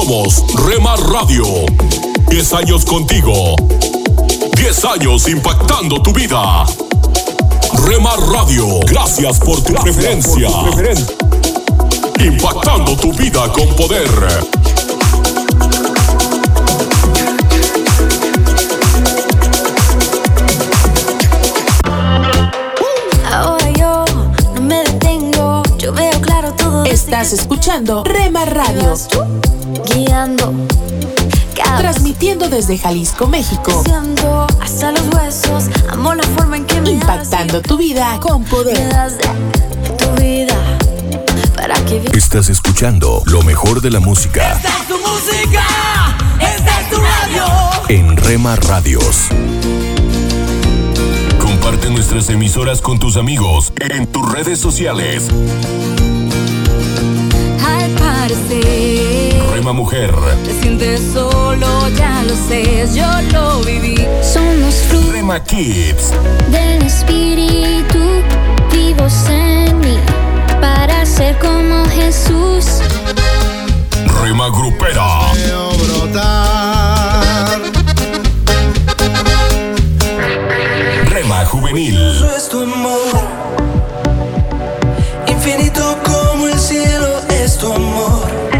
Somos Rema Radio. 10 años contigo. 10 años impactando tu vida. Rema Radio, gracias por tu preferencia. Impactando tu vida con poder. Ahora yo no me detengo, yo veo claro todo. Estás escuchando Rema Radio, guiando, transmitiendo desde Jalisco, México, siento hasta los huesos. Amo la forma en que me impactando tu vida con poder. tu vida para que. Estás escuchando lo mejor de la música Esta es tu música, esta es tu radio. en Rema Radios. Comparte nuestras emisoras con tus amigos en tus redes sociales. Al parecer, Rema Mujer, te sientes solo, ya lo sé, yo lo viví. Somos frutos Rema Kids, del espíritu vivos en mí para ser como Jesús. Rema Grupera, Veo brotar. Rema Juvenil, es tu amor. Infinito como el cielo es tu amor.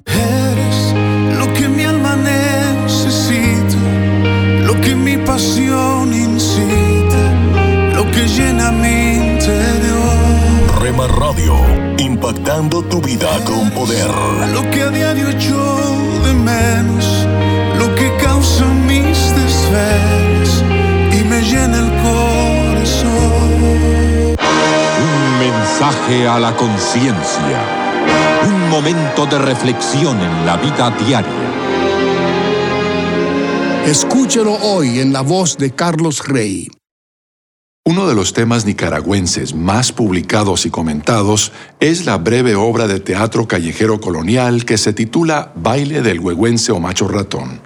Radio, impactando tu vida con poder. Lo que a diario echo de menos, lo que causa mis desvelos y me llena el corazón mensaje a la conciencia. Un momento de reflexión en la vida diaria. Escúchelo hoy en la voz de Carlos Rey. Uno de los temas nicaragüenses más publicados y comentados es la breve obra de teatro callejero colonial que se titula Baile del Huehuense o Macho Ratón.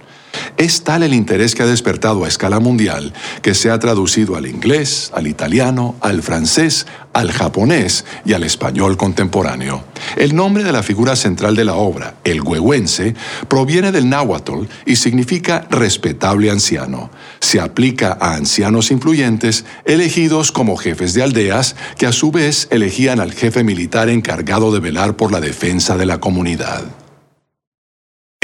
Es tal el interés que ha despertado a escala mundial que se ha traducido al inglés, al italiano, al francés, al japonés y al español contemporáneo. El nombre de la figura central de la obra, el huehuense, proviene del náhuatl y significa respetable anciano. Se aplica a ancianos influyentes elegidos como jefes de aldeas que a su vez elegían al jefe militar encargado de velar por la defensa de la comunidad.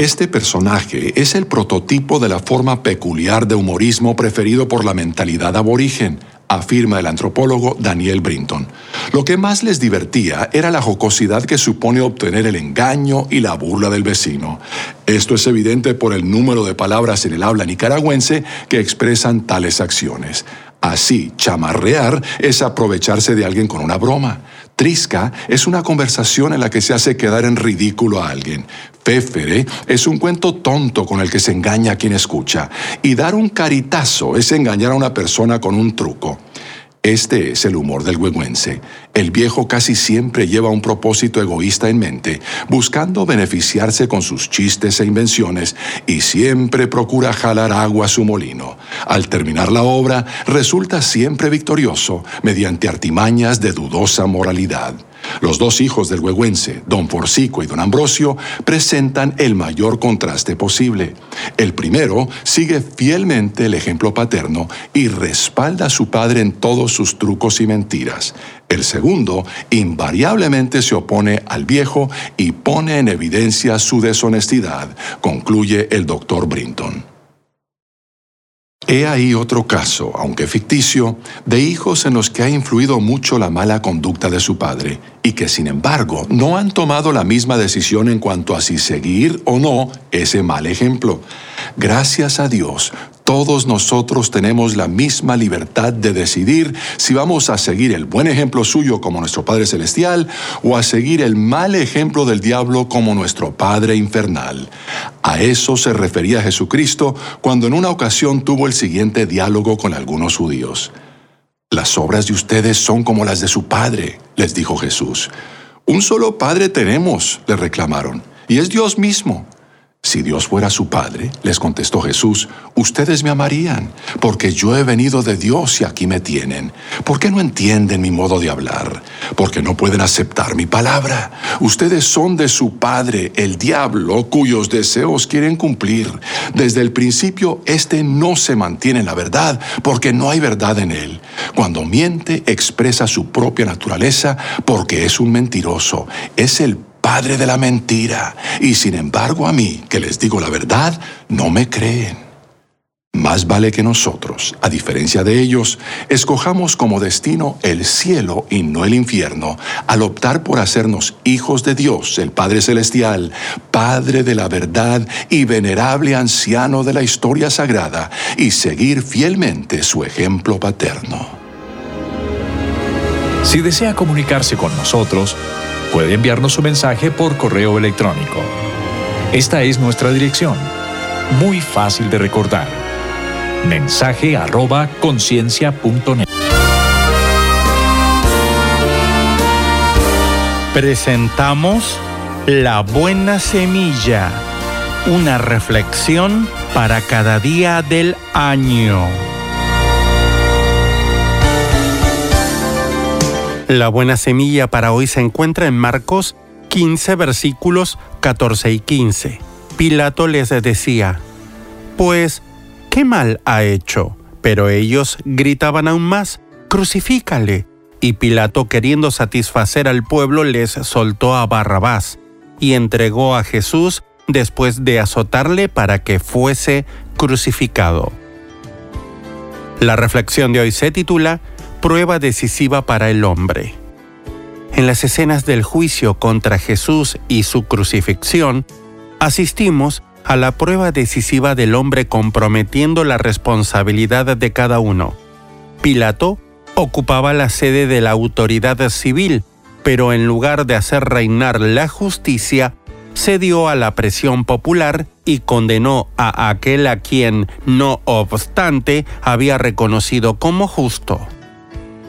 Este personaje es el prototipo de la forma peculiar de humorismo preferido por la mentalidad aborigen, afirma el antropólogo Daniel Brinton. Lo que más les divertía era la jocosidad que supone obtener el engaño y la burla del vecino. Esto es evidente por el número de palabras en el habla nicaragüense que expresan tales acciones. Así, chamarrear es aprovecharse de alguien con una broma. Trisca es una conversación en la que se hace quedar en ridículo a alguien. Féfere es un cuento tonto con el que se engaña a quien escucha. Y dar un caritazo es engañar a una persona con un truco. Este es el humor del huehuense. El viejo casi siempre lleva un propósito egoísta en mente, buscando beneficiarse con sus chistes e invenciones, y siempre procura jalar agua a su molino. Al terminar la obra, resulta siempre victorioso mediante artimañas de dudosa moralidad. Los dos hijos del huehuense, don Forcico y don Ambrosio, presentan el mayor contraste posible. El primero sigue fielmente el ejemplo paterno y respalda a su padre en todos sus trucos y mentiras. El segundo invariablemente se opone al viejo y pone en evidencia su deshonestidad, concluye el doctor Brinton. He ahí otro caso, aunque ficticio, de hijos en los que ha influido mucho la mala conducta de su padre y que sin embargo no han tomado la misma decisión en cuanto a si seguir o no ese mal ejemplo. Gracias a Dios, todos nosotros tenemos la misma libertad de decidir si vamos a seguir el buen ejemplo suyo como nuestro Padre Celestial o a seguir el mal ejemplo del diablo como nuestro Padre Infernal. A eso se refería Jesucristo cuando en una ocasión tuvo el siguiente diálogo con algunos judíos. Las obras de ustedes son como las de su Padre, les dijo Jesús. Un solo Padre tenemos, le reclamaron, y es Dios mismo. Si Dios fuera su Padre, les contestó Jesús, ustedes me amarían, porque yo he venido de Dios y aquí me tienen. ¿Por qué no entienden mi modo de hablar? Porque no pueden aceptar mi palabra. Ustedes son de su Padre, el diablo, cuyos deseos quieren cumplir. Desde el principio, éste no se mantiene en la verdad, porque no hay verdad en él. Cuando miente, expresa su propia naturaleza, porque es un mentiroso. Es el padre de la mentira, y sin embargo a mí, que les digo la verdad, no me creen. Más vale que nosotros, a diferencia de ellos, escojamos como destino el cielo y no el infierno, al optar por hacernos hijos de Dios, el Padre Celestial, Padre de la verdad y venerable anciano de la historia sagrada, y seguir fielmente su ejemplo paterno. Si desea comunicarse con nosotros, puede enviarnos su mensaje por correo electrónico. Esta es nuestra dirección, muy fácil de recordar. Mensaje arroba. Presentamos La buena semilla, una reflexión para cada día del año. La buena semilla para hoy se encuentra en Marcos 15 versículos 14 y 15. Pilato les decía, Pues, ¿qué mal ha hecho? Pero ellos gritaban aún más, Crucifícale. Y Pilato, queriendo satisfacer al pueblo, les soltó a Barrabás y entregó a Jesús después de azotarle para que fuese crucificado. La reflexión de hoy se titula prueba decisiva para el hombre. En las escenas del juicio contra Jesús y su crucifixión, asistimos a la prueba decisiva del hombre comprometiendo la responsabilidad de cada uno. Pilato ocupaba la sede de la autoridad civil, pero en lugar de hacer reinar la justicia, cedió a la presión popular y condenó a aquel a quien, no obstante, había reconocido como justo.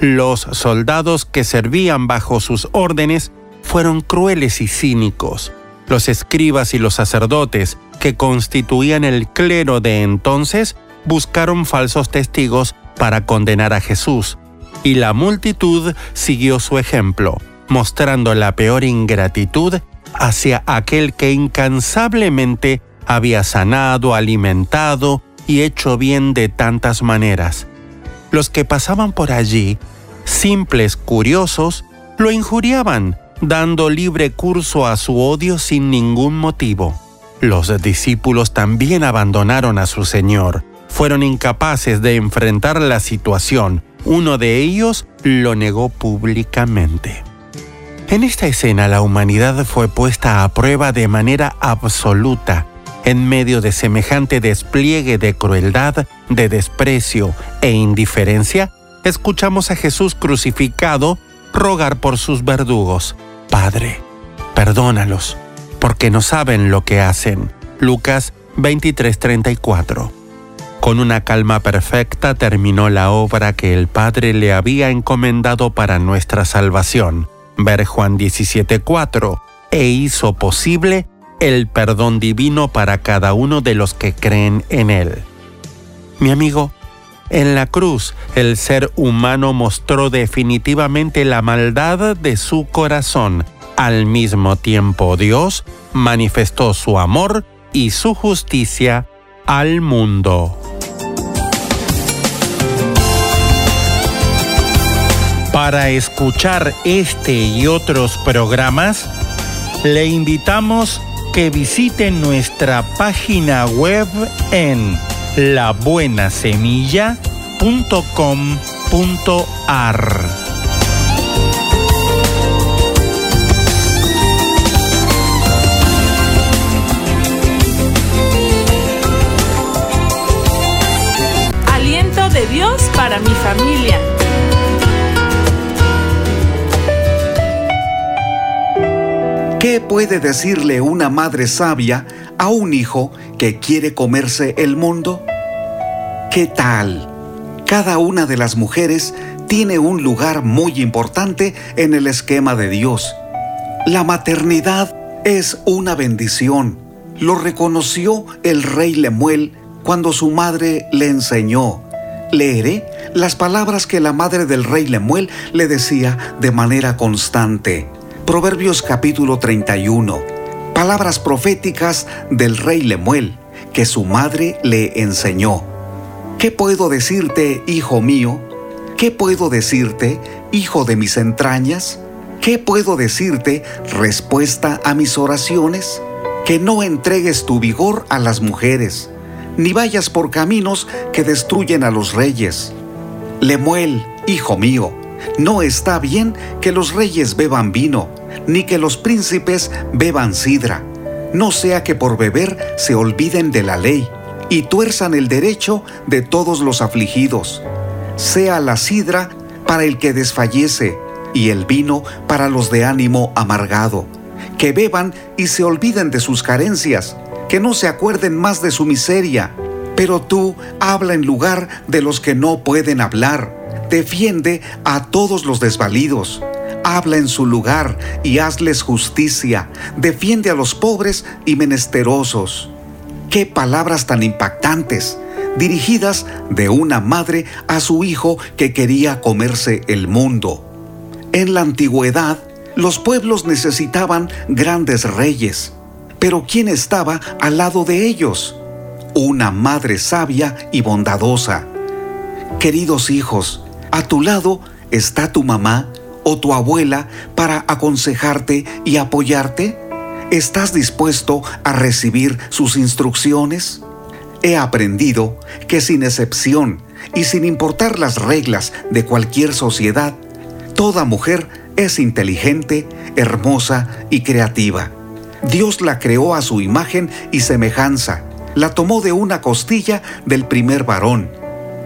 Los soldados que servían bajo sus órdenes fueron crueles y cínicos. Los escribas y los sacerdotes, que constituían el clero de entonces, buscaron falsos testigos para condenar a Jesús, y la multitud siguió su ejemplo, mostrando la peor ingratitud hacia aquel que incansablemente había sanado, alimentado y hecho bien de tantas maneras. Los que pasaban por allí simples curiosos, lo injuriaban, dando libre curso a su odio sin ningún motivo. Los discípulos también abandonaron a su Señor, fueron incapaces de enfrentar la situación, uno de ellos lo negó públicamente. En esta escena la humanidad fue puesta a prueba de manera absoluta en medio de semejante despliegue de crueldad, de desprecio e indiferencia escuchamos a Jesús crucificado rogar por sus verdugos. Padre, perdónalos, porque no saben lo que hacen. Lucas 23:34. Con una calma perfecta terminó la obra que el Padre le había encomendado para nuestra salvación. Ver Juan 17:4. E hizo posible el perdón divino para cada uno de los que creen en Él. Mi amigo, en la cruz, el ser humano mostró definitivamente la maldad de su corazón. Al mismo tiempo, Dios manifestó su amor y su justicia al mundo. Para escuchar este y otros programas, le invitamos que visite nuestra página web en labuenasemilla.com.ar. Aliento de Dios para mi familia. ¿Qué puede decirle una madre sabia a un hijo que quiere comerse el mundo? ¿Qué tal? Cada una de las mujeres tiene un lugar muy importante en el esquema de Dios. La maternidad es una bendición. Lo reconoció el rey Lemuel cuando su madre le enseñó. Leeré las palabras que la madre del rey Lemuel le decía de manera constante. Proverbios capítulo 31. Palabras proféticas del rey Lemuel que su madre le enseñó. ¿Qué puedo decirte, hijo mío? ¿Qué puedo decirte, hijo de mis entrañas? ¿Qué puedo decirte, respuesta a mis oraciones? Que no entregues tu vigor a las mujeres, ni vayas por caminos que destruyen a los reyes. Lemuel, hijo mío, no está bien que los reyes beban vino, ni que los príncipes beban sidra, no sea que por beber se olviden de la ley y tuerzan el derecho de todos los afligidos. Sea la sidra para el que desfallece y el vino para los de ánimo amargado. Que beban y se olviden de sus carencias, que no se acuerden más de su miseria. Pero tú habla en lugar de los que no pueden hablar defiende a todos los desvalidos. Habla en su lugar y hazles justicia. Defiende a los pobres y menesterosos. Qué palabras tan impactantes, dirigidas de una madre a su hijo que quería comerse el mundo. En la antigüedad, los pueblos necesitaban grandes reyes, pero ¿quién estaba al lado de ellos? Una madre sabia y bondadosa. Queridos hijos, a tu lado está tu mamá o tu abuela para aconsejarte y apoyarte? ¿Estás dispuesto a recibir sus instrucciones? He aprendido que sin excepción y sin importar las reglas de cualquier sociedad, toda mujer es inteligente, hermosa y creativa. Dios la creó a su imagen y semejanza, la tomó de una costilla del primer varón.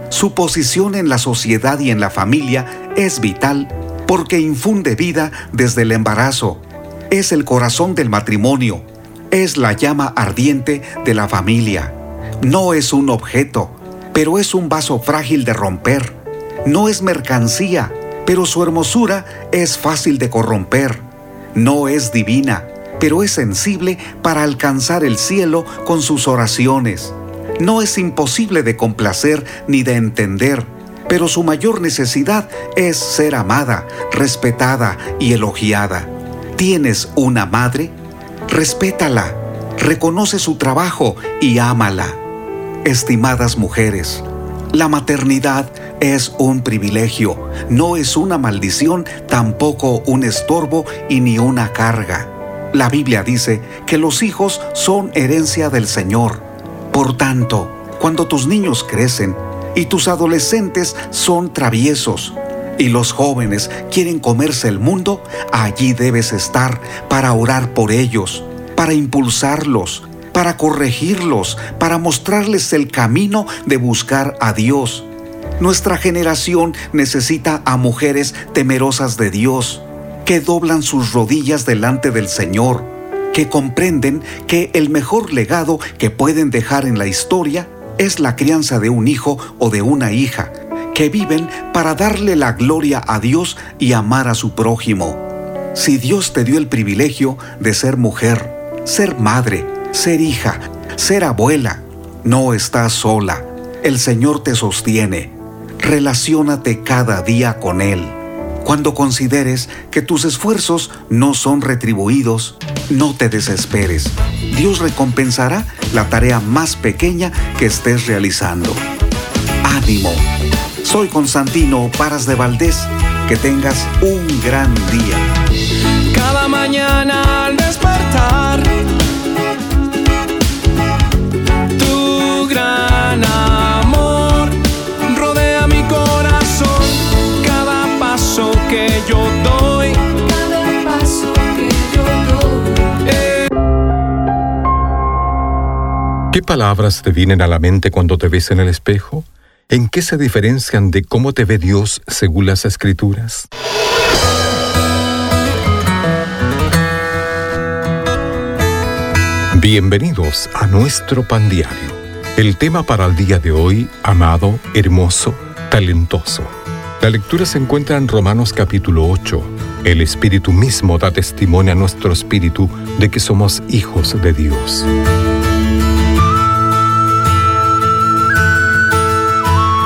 Su posición en la sociedad y en la familia es vital porque infunde vida desde el embarazo. Es el corazón del matrimonio. Es la llama ardiente de la familia. No es un objeto, pero es un vaso frágil de romper. No es mercancía, pero su hermosura es fácil de corromper. No es divina, pero es sensible para alcanzar el cielo con sus oraciones. No es imposible de complacer ni de entender, pero su mayor necesidad es ser amada, respetada y elogiada. ¿Tienes una madre? Respétala, reconoce su trabajo y ámala. Estimadas mujeres, la maternidad es un privilegio, no es una maldición, tampoco un estorbo y ni una carga. La Biblia dice que los hijos son herencia del Señor. Por tanto, cuando tus niños crecen, y tus adolescentes son traviesos y los jóvenes quieren comerse el mundo, allí debes estar para orar por ellos, para impulsarlos, para corregirlos, para mostrarles el camino de buscar a Dios. Nuestra generación necesita a mujeres temerosas de Dios, que doblan sus rodillas delante del Señor, que comprenden que el mejor legado que pueden dejar en la historia es la crianza de un hijo o de una hija, que viven para darle la gloria a Dios y amar a su prójimo. Si Dios te dio el privilegio de ser mujer, ser madre, ser hija, ser abuela, no estás sola. El Señor te sostiene. Relaciónate cada día con Él. Cuando consideres que tus esfuerzos no son retribuidos, no te desesperes. Dios recompensará la tarea más pequeña que estés realizando. Ánimo. Soy Constantino Paras de Valdés. Que tengas un gran día. Cada mañana palabras te vienen a la mente cuando te ves en el espejo? ¿En qué se diferencian de cómo te ve Dios según las escrituras? Bienvenidos a nuestro pan diario. El tema para el día de hoy, amado, hermoso, talentoso. La lectura se encuentra en Romanos capítulo 8. El Espíritu mismo da testimonio a nuestro espíritu de que somos hijos de Dios.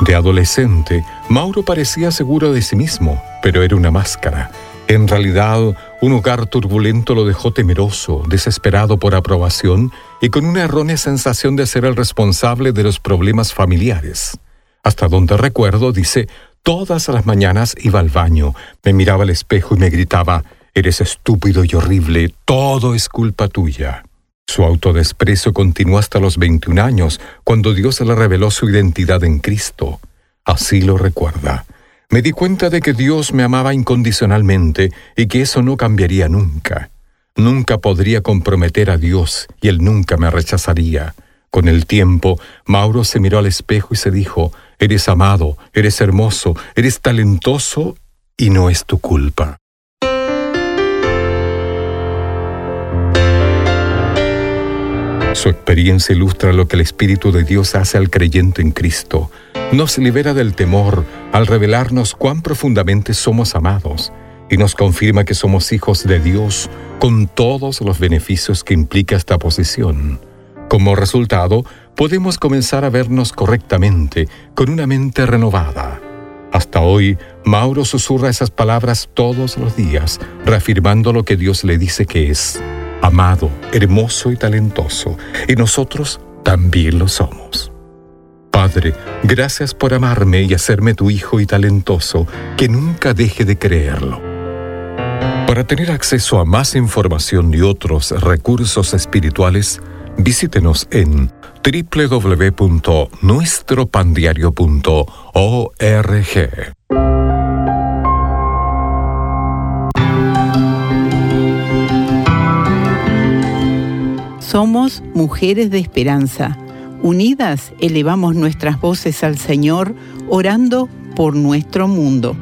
De adolescente, Mauro parecía seguro de sí mismo, pero era una máscara. En realidad, un hogar turbulento lo dejó temeroso, desesperado por aprobación y con una errónea sensación de ser el responsable de los problemas familiares. Hasta donde recuerdo, dice, todas las mañanas iba al baño, me miraba al espejo y me gritaba, Eres estúpido y horrible, todo es culpa tuya. Su autodesprecio continuó hasta los 21 años, cuando Dios le reveló su identidad en Cristo. Así lo recuerda. Me di cuenta de que Dios me amaba incondicionalmente y que eso no cambiaría nunca. Nunca podría comprometer a Dios y Él nunca me rechazaría. Con el tiempo, Mauro se miró al espejo y se dijo, Eres amado, eres hermoso, eres talentoso y no es tu culpa. Su experiencia ilustra lo que el Espíritu de Dios hace al creyente en Cristo. Nos libera del temor al revelarnos cuán profundamente somos amados. y nos confirma que somos hijos de Dios con todos los beneficios que implica esta posición. Como resultado, podemos comenzar a vernos correctamente, con una mente renovada. Hasta hoy, Mauro susurra esas palabras todos los días, reafirmando lo que Dios le dice que es, amado, hermoso y talentoso, y nosotros también lo somos. Padre, gracias por amarme y hacerme tu hijo y talentoso, que nunca deje de creerlo. Para tener acceso a más información y otros recursos espirituales, visítenos en www.nuestropandiario.org. Somos mujeres de esperanza. Unidas elevamos nuestras voces al Señor, orando por nuestro mundo.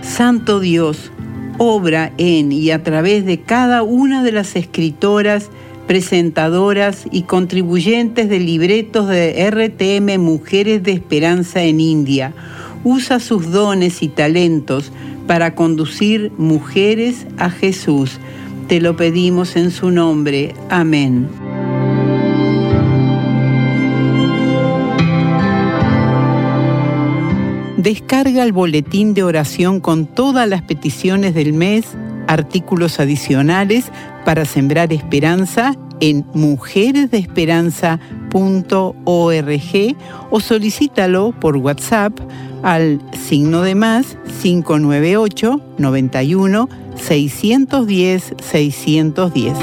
Santo Dios, obra en y a través de cada una de las escritoras, presentadoras y contribuyentes de libretos de RTM Mujeres de Esperanza en India. Usa sus dones y talentos para conducir mujeres a Jesús. Te lo pedimos en su nombre. Amén. Descarga el boletín de oración con todas las peticiones del mes, artículos adicionales para sembrar esperanza en mujeresdeesperanza.org o solicítalo por WhatsApp al signo de más 598 91 610 610.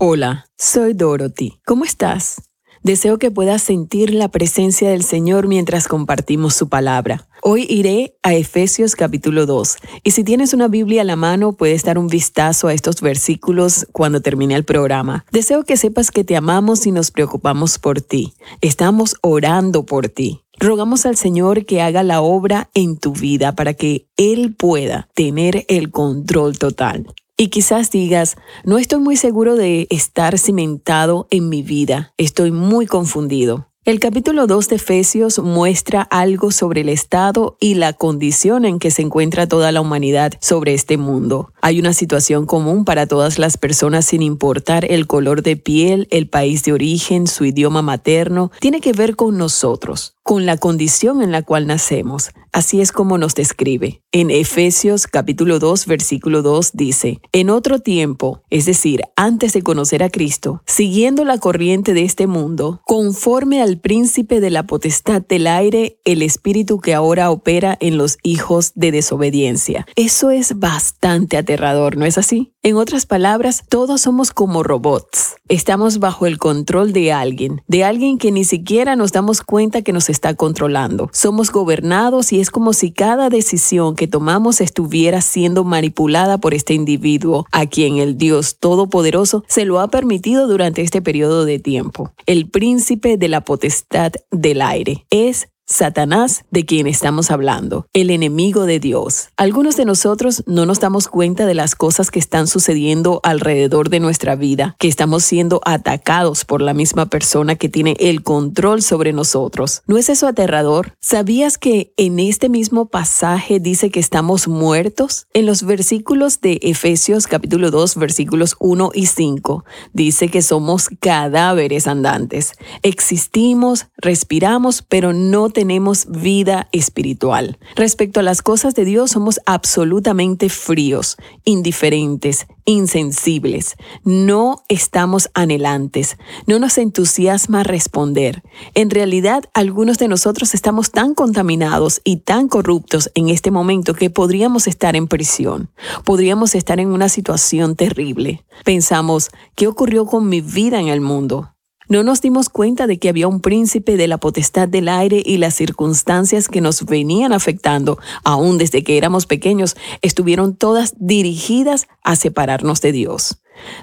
Hola, soy Dorothy. ¿Cómo estás? Deseo que puedas sentir la presencia del Señor mientras compartimos su palabra. Hoy iré a Efesios capítulo 2 y si tienes una Biblia a la mano puedes dar un vistazo a estos versículos cuando termine el programa. Deseo que sepas que te amamos y nos preocupamos por ti. Estamos orando por ti. Rogamos al Señor que haga la obra en tu vida para que Él pueda tener el control total. Y quizás digas, no estoy muy seguro de estar cimentado en mi vida, estoy muy confundido. El capítulo 2 de Efesios muestra algo sobre el estado y la condición en que se encuentra toda la humanidad sobre este mundo. Hay una situación común para todas las personas sin importar el color de piel, el país de origen, su idioma materno. Tiene que ver con nosotros, con la condición en la cual nacemos. Así es como nos describe. En Efesios capítulo 2 versículo 2 dice, en otro tiempo, es decir, antes de conocer a Cristo, siguiendo la corriente de este mundo, conforme al príncipe de la potestad del aire, el espíritu que ahora opera en los hijos de desobediencia. Eso es bastante aterrador, ¿no es así? En otras palabras, todos somos como robots. Estamos bajo el control de alguien, de alguien que ni siquiera nos damos cuenta que nos está controlando. Somos gobernados y es como si cada decisión que tomamos estuviera siendo manipulada por este individuo, a quien el Dios Todopoderoso se lo ha permitido durante este periodo de tiempo. El príncipe de la potestad del aire es Satanás, de quien estamos hablando, el enemigo de Dios. Algunos de nosotros no nos damos cuenta de las cosas que están sucediendo alrededor de nuestra vida, que estamos siendo atacados por la misma persona que tiene el control sobre nosotros. ¿No es eso aterrador? ¿Sabías que en este mismo pasaje dice que estamos muertos? En los versículos de Efesios capítulo 2 versículos 1 y 5 dice que somos cadáveres andantes. Existimos, respiramos, pero no tenemos vida espiritual. Respecto a las cosas de Dios somos absolutamente fríos, indiferentes, insensibles. No estamos anhelantes. No nos entusiasma responder. En realidad, algunos de nosotros estamos tan contaminados y tan corruptos en este momento que podríamos estar en prisión. Podríamos estar en una situación terrible. Pensamos, ¿qué ocurrió con mi vida en el mundo? No nos dimos cuenta de que había un príncipe de la potestad del aire y las circunstancias que nos venían afectando, aún desde que éramos pequeños, estuvieron todas dirigidas a separarnos de Dios.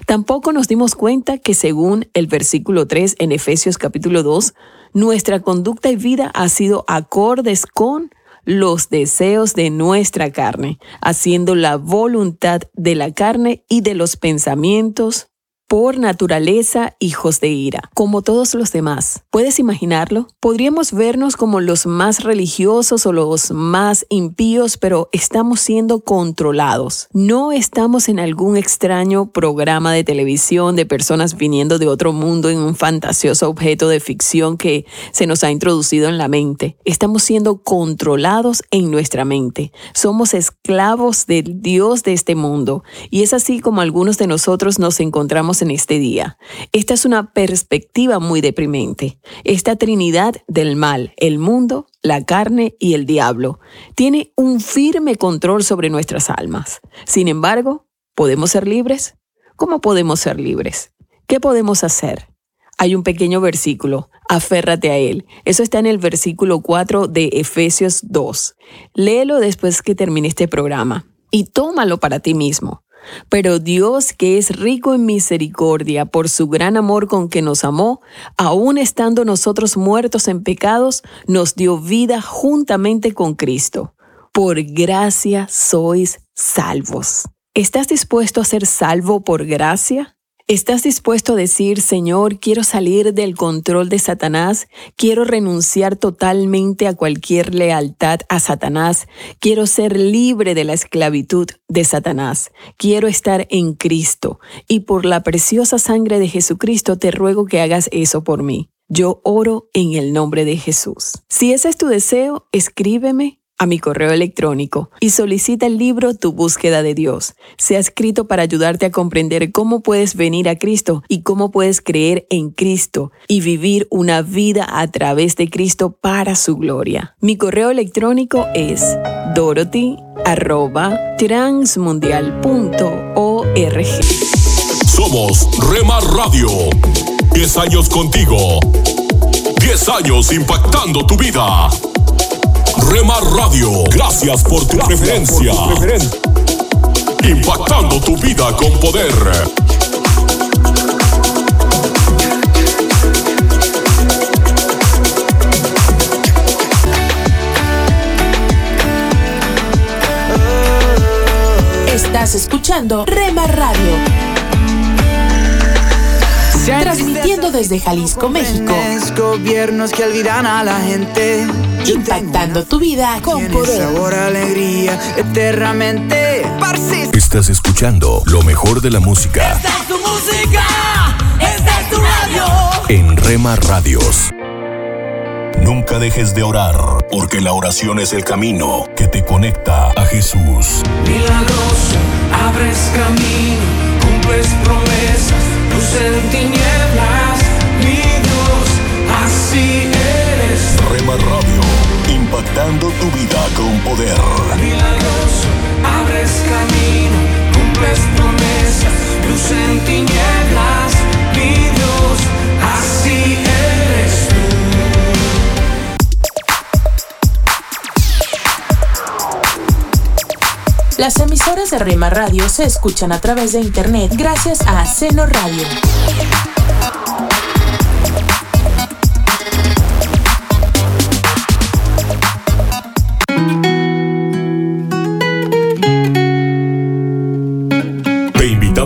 Tampoco nos dimos cuenta que según el versículo 3 en Efesios capítulo 2, nuestra conducta y vida ha sido acordes con los deseos de nuestra carne, haciendo la voluntad de la carne y de los pensamientos por naturaleza hijos de ira, como todos los demás. ¿Puedes imaginarlo? Podríamos vernos como los más religiosos o los más impíos, pero estamos siendo controlados. No estamos en algún extraño programa de televisión de personas viniendo de otro mundo en un fantasioso objeto de ficción que se nos ha introducido en la mente. Estamos siendo controlados en nuestra mente. Somos esclavos del Dios de este mundo. Y es así como algunos de nosotros nos encontramos en este día. Esta es una perspectiva muy deprimente. Esta trinidad del mal, el mundo, la carne y el diablo, tiene un firme control sobre nuestras almas. Sin embargo, ¿podemos ser libres? ¿Cómo podemos ser libres? ¿Qué podemos hacer? Hay un pequeño versículo, aférrate a él. Eso está en el versículo 4 de Efesios 2. Léelo después que termine este programa y tómalo para ti mismo. Pero Dios, que es rico en misericordia por su gran amor con que nos amó, aun estando nosotros muertos en pecados, nos dio vida juntamente con Cristo. Por gracia sois salvos. ¿Estás dispuesto a ser salvo por gracia? ¿Estás dispuesto a decir, Señor, quiero salir del control de Satanás? Quiero renunciar totalmente a cualquier lealtad a Satanás. Quiero ser libre de la esclavitud de Satanás. Quiero estar en Cristo. Y por la preciosa sangre de Jesucristo te ruego que hagas eso por mí. Yo oro en el nombre de Jesús. Si ese es tu deseo, escríbeme a mi correo electrónico y solicita el libro Tu búsqueda de Dios. Se ha escrito para ayudarte a comprender cómo puedes venir a Cristo y cómo puedes creer en Cristo y vivir una vida a través de Cristo para su gloria. Mi correo electrónico es dorothy@transmundial.org. Somos Remar Radio. 10 años contigo. 10 años impactando tu vida. Remar Radio, gracias por tu preferencia. Impactando tu vida con poder. Estás escuchando Remar Radio transmitiendo desde Jalisco, México. Gobiernos que olvidan a la gente. Impactando tu vida con poder. Sabor, alegría, eternamente. Estás escuchando lo mejor de la música. Esta es tu música. Esta es tu radio. En Rema Radios. Nunca dejes de orar, porque la oración es el camino que te conecta a Jesús. Milagroso, abres camino, cumples promesas impactando tu vida con poder. Milagroso, abres camino, cumples promesas, luz en tinieblas, mi Dios, así eres tú. Las emisoras de Rema Radio se escuchan a través de internet gracias a Seno Radio.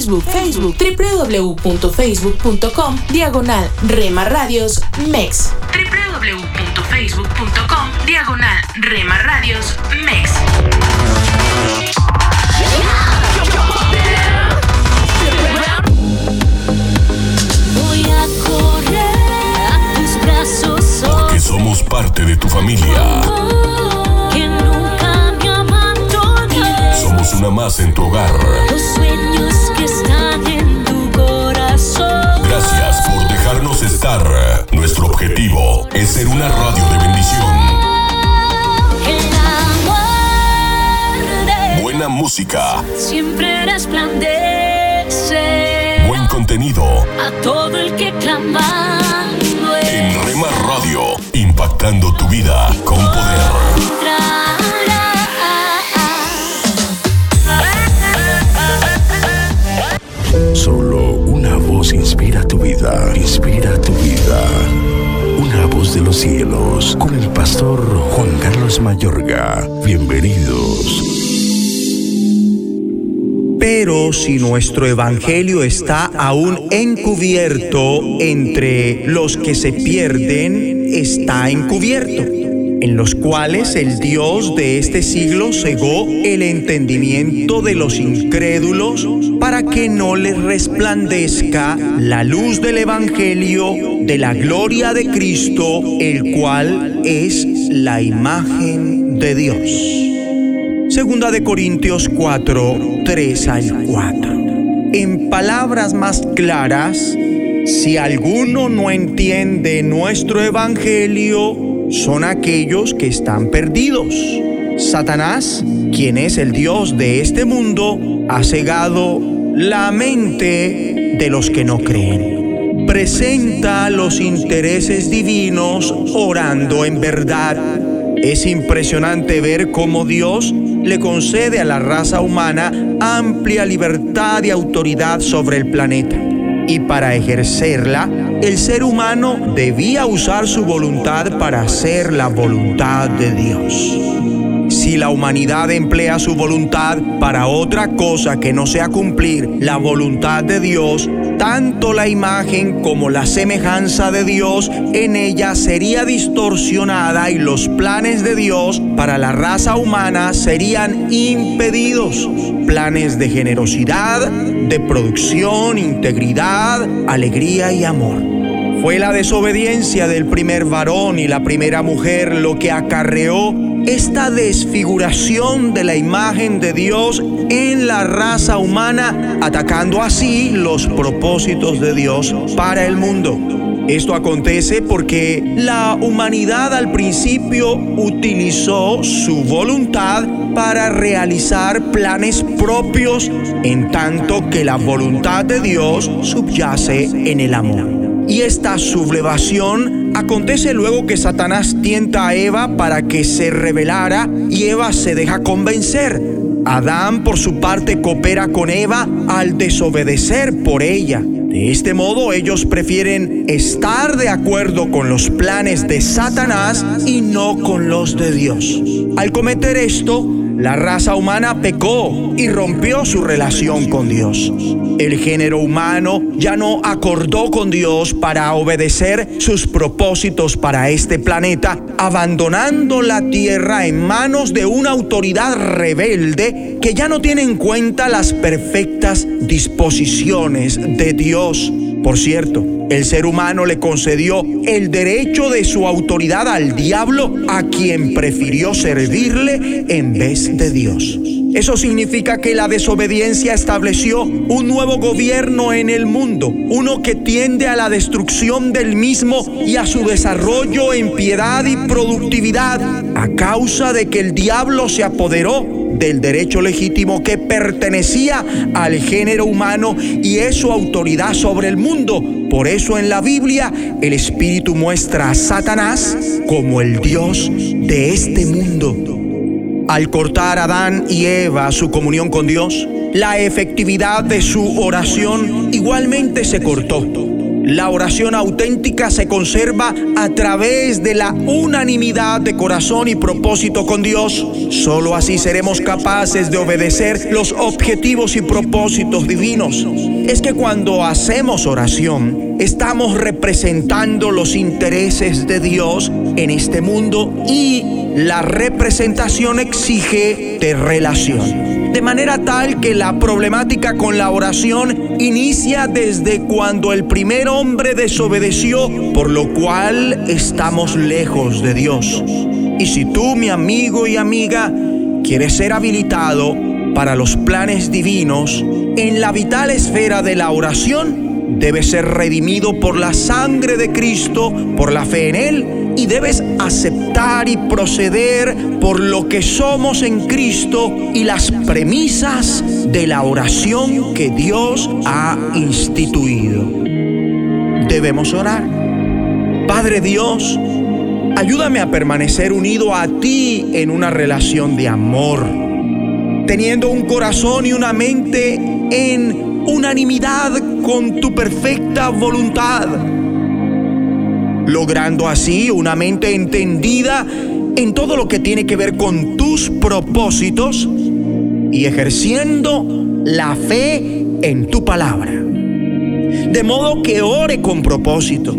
Facebook, Facebook, www.facebook.com, diagonal Rema Radios MEX. www.facebook.com, diagonal Rema Radios MEX. Voy a correr a tus brazos. Porque somos parte de tu familia. Que nunca me. Somos una más en tu hogar. Los sueños Gracias por dejar objetivo es ser una radio de bendición. Buena música. Siempre resplandece. Buen contenido. A todo el que clama. En Rema Radio, impactando tu vida con poder. Solo una inspira tu vida, inspira tu vida. Una voz de los cielos, con el pastor Juan Carlos Mayorga. Bienvenidos. Pero si nuestro evangelio está aún encubierto entre los que se pierden, está encubierto, en los cuales el Dios de este siglo cegó el entendimiento de los incrédulos para que no les resplandezca la luz del evangelio de la gloria de Cristo, el cual es la imagen de Dios. Segunda de Corintios 4, 3 al 4. En palabras más claras, si alguno no entiende nuestro evangelio, son aquellos que están perdidos. Satanás, quien es el Dios de este mundo, ha cegado la mente de los que no creen. Presenta los intereses divinos orando en verdad. Es impresionante ver cómo Dios le concede a la raza humana amplia libertad y autoridad sobre el planeta. Y para ejercerla, el ser humano debía usar su voluntad para hacer la voluntad de Dios. Si la humanidad emplea su voluntad para otra cosa que no sea cumplir la voluntad de Dios, tanto la imagen como la semejanza de Dios en ella sería distorsionada y los planes de Dios para la raza humana serían impedidos. Planes de generosidad, de producción, integridad, alegría y amor. Fue la desobediencia del primer varón y la primera mujer lo que acarreó esta desfiguración de la imagen de Dios en la raza humana, atacando así los propósitos de Dios para el mundo. Esto acontece porque la humanidad al principio utilizó su voluntad para realizar planes propios, en tanto que la voluntad de Dios subyace en el amor. Y esta sublevación acontece luego que Satanás tienta a Eva para que se rebelara y Eva se deja convencer. Adán por su parte coopera con Eva al desobedecer por ella. De este modo ellos prefieren estar de acuerdo con los planes de Satanás y no con los de Dios. Al cometer esto, la raza humana pecó y rompió su relación con Dios. El género humano ya no acordó con Dios para obedecer sus propósitos para este planeta, abandonando la tierra en manos de una autoridad rebelde que ya no tiene en cuenta las perfectas disposiciones de Dios. Por cierto, el ser humano le concedió el derecho de su autoridad al diablo a quien prefirió servirle en vez de Dios. Eso significa que la desobediencia estableció un nuevo gobierno en el mundo, uno que tiende a la destrucción del mismo y a su desarrollo en piedad y productividad, a causa de que el diablo se apoderó del derecho legítimo que pertenecía al género humano y es su autoridad sobre el mundo. Por eso en la Biblia el Espíritu muestra a Satanás como el Dios de este mundo. Al cortar Adán y Eva su comunión con Dios, la efectividad de su oración igualmente se cortó. La oración auténtica se conserva a través de la unanimidad de corazón y propósito con Dios. Solo así seremos capaces de obedecer los objetivos y propósitos divinos. Es que cuando hacemos oración, estamos representando los intereses de Dios en este mundo y la representación exige de relación de manera tal que la problemática con la oración inicia desde cuando el primer hombre desobedeció, por lo cual estamos lejos de Dios. Y si tú, mi amigo y amiga, quieres ser habilitado para los planes divinos en la vital esfera de la oración, Debes ser redimido por la sangre de Cristo, por la fe en Él, y debes aceptar y proceder por lo que somos en Cristo y las premisas de la oración que Dios ha instituido. Debemos orar. Padre Dios, ayúdame a permanecer unido a ti en una relación de amor, teniendo un corazón y una mente en unanimidad con tu perfecta voluntad, logrando así una mente entendida en todo lo que tiene que ver con tus propósitos y ejerciendo la fe en tu palabra. De modo que ore con propósito.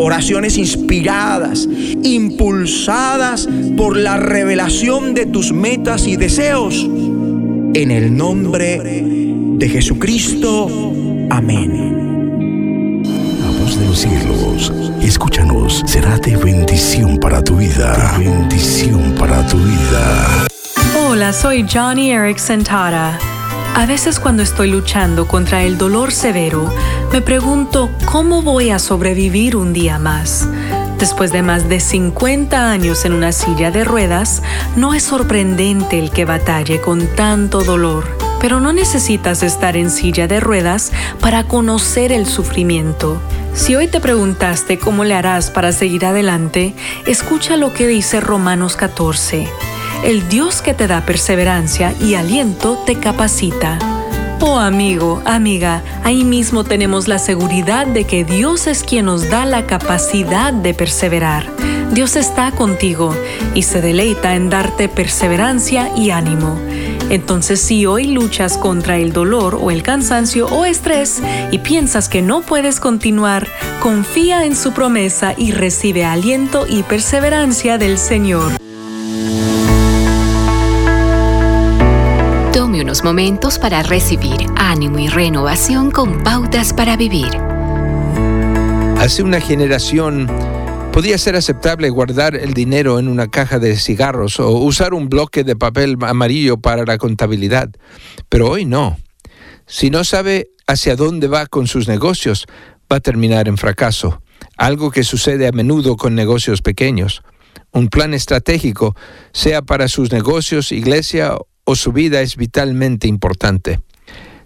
Oraciones inspiradas, impulsadas por la revelación de tus metas y deseos. En el nombre de Jesucristo. Amén. Los cielos, escúchanos, será de bendición para tu vida. Bendición para tu vida. Hola, soy Johnny Erickson Tara. A veces cuando estoy luchando contra el dolor severo, me pregunto cómo voy a sobrevivir un día más. Después de más de 50 años en una silla de ruedas, no es sorprendente el que batalle con tanto dolor. Pero no necesitas estar en silla de ruedas para conocer el sufrimiento. Si hoy te preguntaste cómo le harás para seguir adelante, escucha lo que dice Romanos 14. El Dios que te da perseverancia y aliento te capacita. Oh amigo, amiga, ahí mismo tenemos la seguridad de que Dios es quien nos da la capacidad de perseverar. Dios está contigo y se deleita en darte perseverancia y ánimo. Entonces si hoy luchas contra el dolor o el cansancio o estrés y piensas que no puedes continuar, confía en su promesa y recibe aliento y perseverancia del Señor. Tome unos momentos para recibir ánimo y renovación con pautas para vivir. Hace una generación podía ser aceptable guardar el dinero en una caja de cigarros o usar un bloque de papel amarillo para la contabilidad, pero hoy no. Si no sabe hacia dónde va con sus negocios, va a terminar en fracaso, algo que sucede a menudo con negocios pequeños. Un plan estratégico, sea para sus negocios, iglesia o su vida, es vitalmente importante.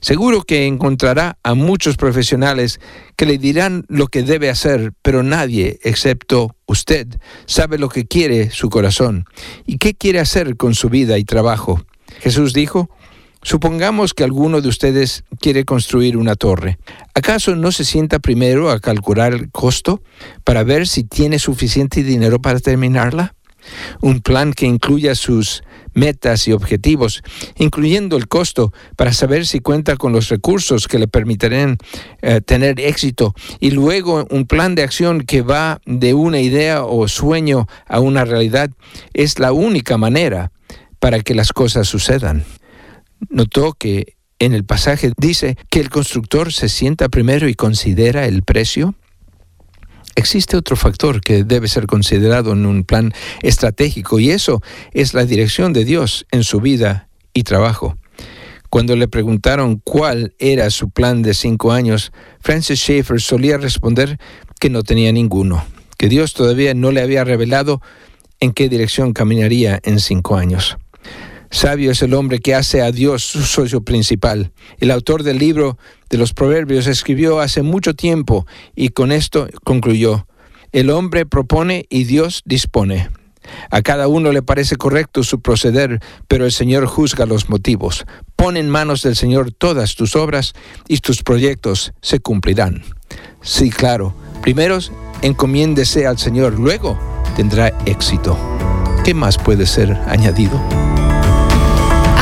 Seguro que encontrará a muchos profesionales que le dirán lo que debe hacer, pero nadie, excepto usted, sabe lo que quiere su corazón y qué quiere hacer con su vida y trabajo. Jesús dijo, Supongamos que alguno de ustedes quiere construir una torre. ¿Acaso no se sienta primero a calcular el costo para ver si tiene suficiente dinero para terminarla? Un plan que incluya sus metas y objetivos, incluyendo el costo para saber si cuenta con los recursos que le permitirán eh, tener éxito y luego un plan de acción que va de una idea o sueño a una realidad es la única manera para que las cosas sucedan. Notó que en el pasaje dice que el constructor se sienta primero y considera el precio. Existe otro factor que debe ser considerado en un plan estratégico y eso es la dirección de Dios en su vida y trabajo. Cuando le preguntaron cuál era su plan de cinco años, Francis Schaeffer solía responder que no tenía ninguno, que Dios todavía no le había revelado en qué dirección caminaría en cinco años. Sabio es el hombre que hace a Dios su socio principal. El autor del libro de los Proverbios escribió hace mucho tiempo y con esto concluyó, el hombre propone y Dios dispone. A cada uno le parece correcto su proceder, pero el Señor juzga los motivos. Pon en manos del Señor todas tus obras y tus proyectos se cumplirán. Sí, claro. Primero, encomiéndese al Señor, luego tendrá éxito. ¿Qué más puede ser añadido?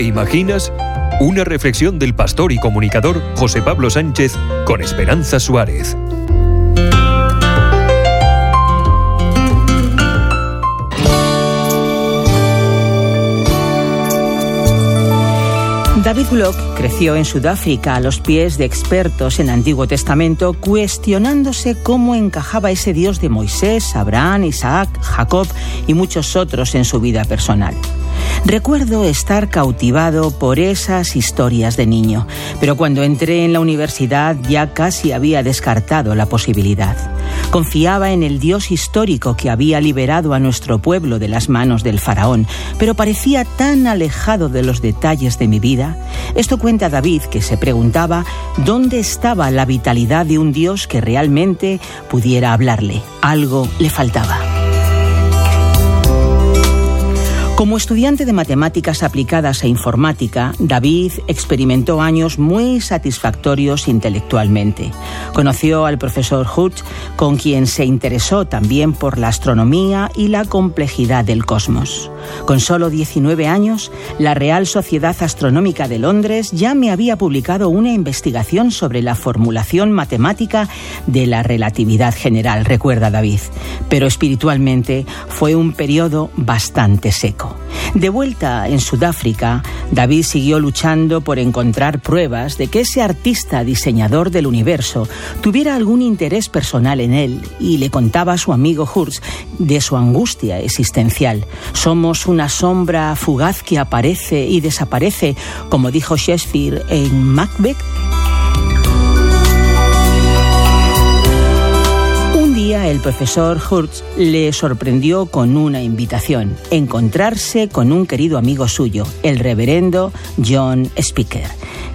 ¿Te imaginas? Una reflexión del pastor y comunicador José Pablo Sánchez con Esperanza Suárez. David Block creció en Sudáfrica a los pies de expertos en Antiguo Testamento, cuestionándose cómo encajaba ese Dios de Moisés, Abraham, Isaac, Jacob y muchos otros en su vida personal. Recuerdo estar cautivado por esas historias de niño, pero cuando entré en la universidad ya casi había descartado la posibilidad. Confiaba en el Dios histórico que había liberado a nuestro pueblo de las manos del faraón, pero parecía tan alejado de los detalles de mi vida. Esto cuenta David, que se preguntaba dónde estaba la vitalidad de un Dios que realmente pudiera hablarle. Algo le faltaba. Como estudiante de matemáticas aplicadas e informática, David experimentó años muy satisfactorios intelectualmente. Conoció al profesor Hood, con quien se interesó también por la astronomía y la complejidad del cosmos. Con solo 19 años, la Real Sociedad Astronómica de Londres ya me había publicado una investigación sobre la formulación matemática de la relatividad general, recuerda David. Pero espiritualmente fue un periodo bastante seco. De vuelta en Sudáfrica, David siguió luchando por encontrar pruebas de que ese artista diseñador del universo tuviera algún interés personal en él y le contaba a su amigo Hurst de su angustia existencial. Somos una sombra fugaz que aparece y desaparece, como dijo Shakespeare en Macbeth. El profesor Hurst le sorprendió con una invitación, encontrarse con un querido amigo suyo, el reverendo John Speaker,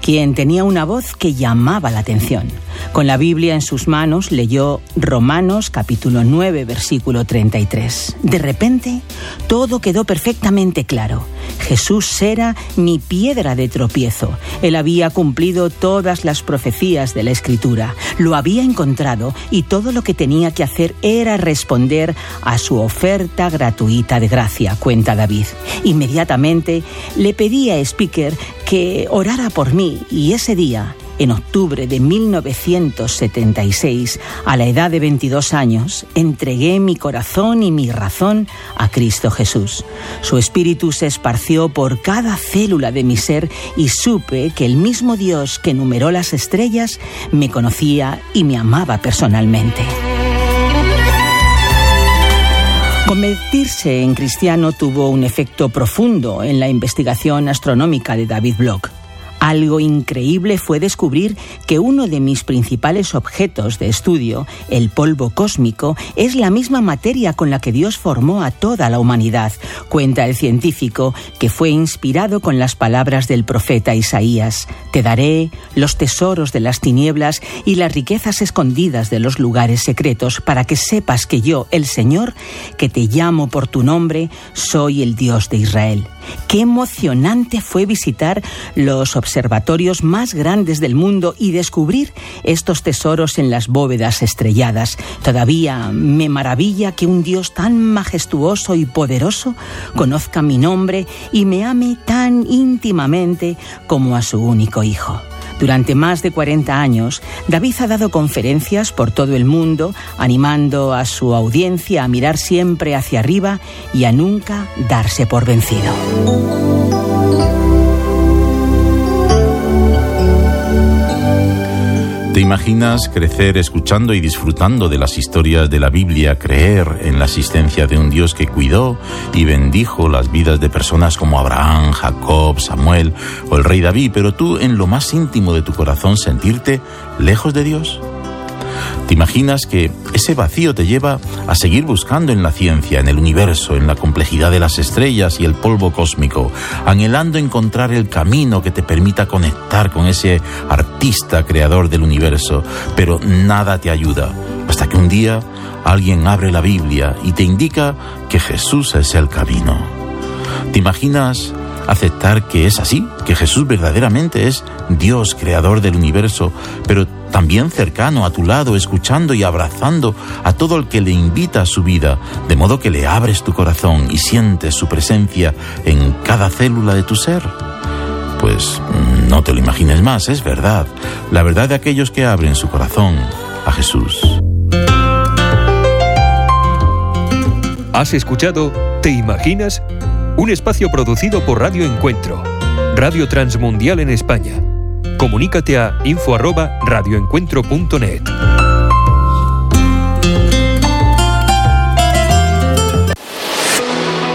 quien tenía una voz que llamaba la atención. Con la Biblia en sus manos leyó Romanos capítulo 9 versículo 33. De repente, todo quedó perfectamente claro. Jesús era mi piedra de tropiezo. Él había cumplido todas las profecías de la Escritura. Lo había encontrado y todo lo que tenía que hacer era responder a su oferta gratuita de gracia, cuenta David. Inmediatamente le pedí a Speaker que orara por mí y ese día en octubre de 1976, a la edad de 22 años, entregué mi corazón y mi razón a Cristo Jesús. Su espíritu se esparció por cada célula de mi ser y supe que el mismo Dios que numeró las estrellas me conocía y me amaba personalmente. Convertirse en cristiano tuvo un efecto profundo en la investigación astronómica de David Bloch. Algo increíble fue descubrir que uno de mis principales objetos de estudio, el polvo cósmico, es la misma materia con la que Dios formó a toda la humanidad, cuenta el científico, que fue inspirado con las palabras del profeta Isaías. Te daré los tesoros de las tinieblas y las riquezas escondidas de los lugares secretos, para que sepas que yo, el Señor, que te llamo por tu nombre, soy el Dios de Israel. Qué emocionante fue visitar los más grandes del mundo y descubrir estos tesoros en las bóvedas estrelladas. Todavía me maravilla que un Dios tan majestuoso y poderoso conozca mi nombre y me ame tan íntimamente como a su único hijo. Durante más de 40 años, David ha dado conferencias por todo el mundo, animando a su audiencia a mirar siempre hacia arriba y a nunca darse por vencido. ¿Te imaginas crecer escuchando y disfrutando de las historias de la Biblia, creer en la existencia de un Dios que cuidó y bendijo las vidas de personas como Abraham, Jacob, Samuel o el rey David, pero tú en lo más íntimo de tu corazón sentirte lejos de Dios? ¿Te imaginas que ese vacío te lleva a seguir buscando en la ciencia, en el universo, en la complejidad de las estrellas y el polvo cósmico, anhelando encontrar el camino que te permita conectar con ese artista creador del universo, pero nada te ayuda, hasta que un día alguien abre la Biblia y te indica que Jesús es el camino? ¿Te imaginas aceptar que es así, que Jesús verdaderamente es Dios, creador del universo, pero también cercano a tu lado, escuchando y abrazando a todo el que le invita a su vida, de modo que le abres tu corazón y sientes su presencia en cada célula de tu ser? Pues No te lo imagines más, es verdad. La verdad de aquellos que abren su corazón a Jesús. ¿Has escuchado Te Imaginas? Un espacio producido por Radio Encuentro, Radio Transmundial en España. Comunícate a info@radioencuentro.net.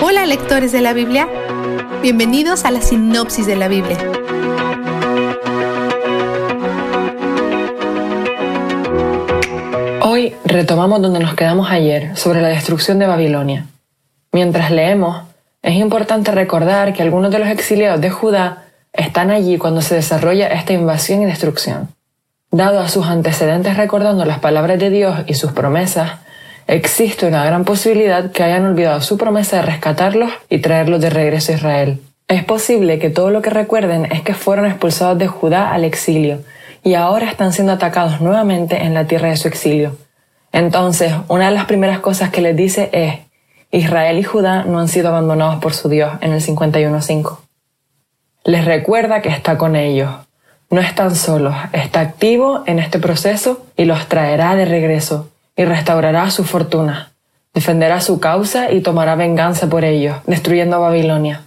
Hola lectores de la Biblia, bienvenidos a la sinopsis de la Biblia. Hoy retomamos donde nos quedamos ayer, sobre la destrucción de Babilonia. Mientras leemos, es importante recordar que algunos de los exiliados de Judá están allí cuando se desarrolla esta invasión y destrucción. Dado a sus antecedentes recordando las palabras de Dios y sus promesas, existe una gran posibilidad que hayan olvidado su promesa de rescatarlos y traerlos de regreso a Israel. Es posible que todo lo que recuerden es que fueron expulsados de Judá al exilio y ahora están siendo atacados nuevamente en la tierra de su exilio. Entonces, una de las primeras cosas que les dice es, Israel y Judá no han sido abandonados por su Dios en el 51.5. Les recuerda que está con ellos. No están solos, está activo en este proceso y los traerá de regreso y restaurará su fortuna. Defenderá su causa y tomará venganza por ellos, destruyendo a Babilonia.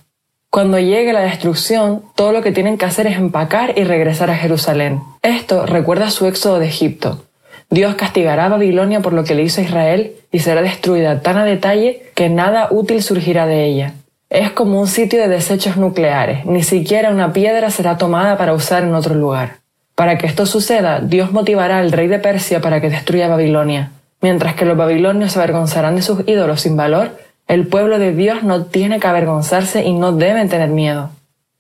Cuando llegue la destrucción, todo lo que tienen que hacer es empacar y regresar a Jerusalén. Esto recuerda su éxodo de Egipto. Dios castigará a Babilonia por lo que le hizo a Israel y será destruida tan a detalle que nada útil surgirá de ella. Es como un sitio de desechos nucleares, ni siquiera una piedra será tomada para usar en otro lugar. Para que esto suceda, Dios motivará al rey de Persia para que destruya Babilonia. Mientras que los babilonios se avergonzarán de sus ídolos sin valor, el pueblo de Dios no tiene que avergonzarse y no deben tener miedo.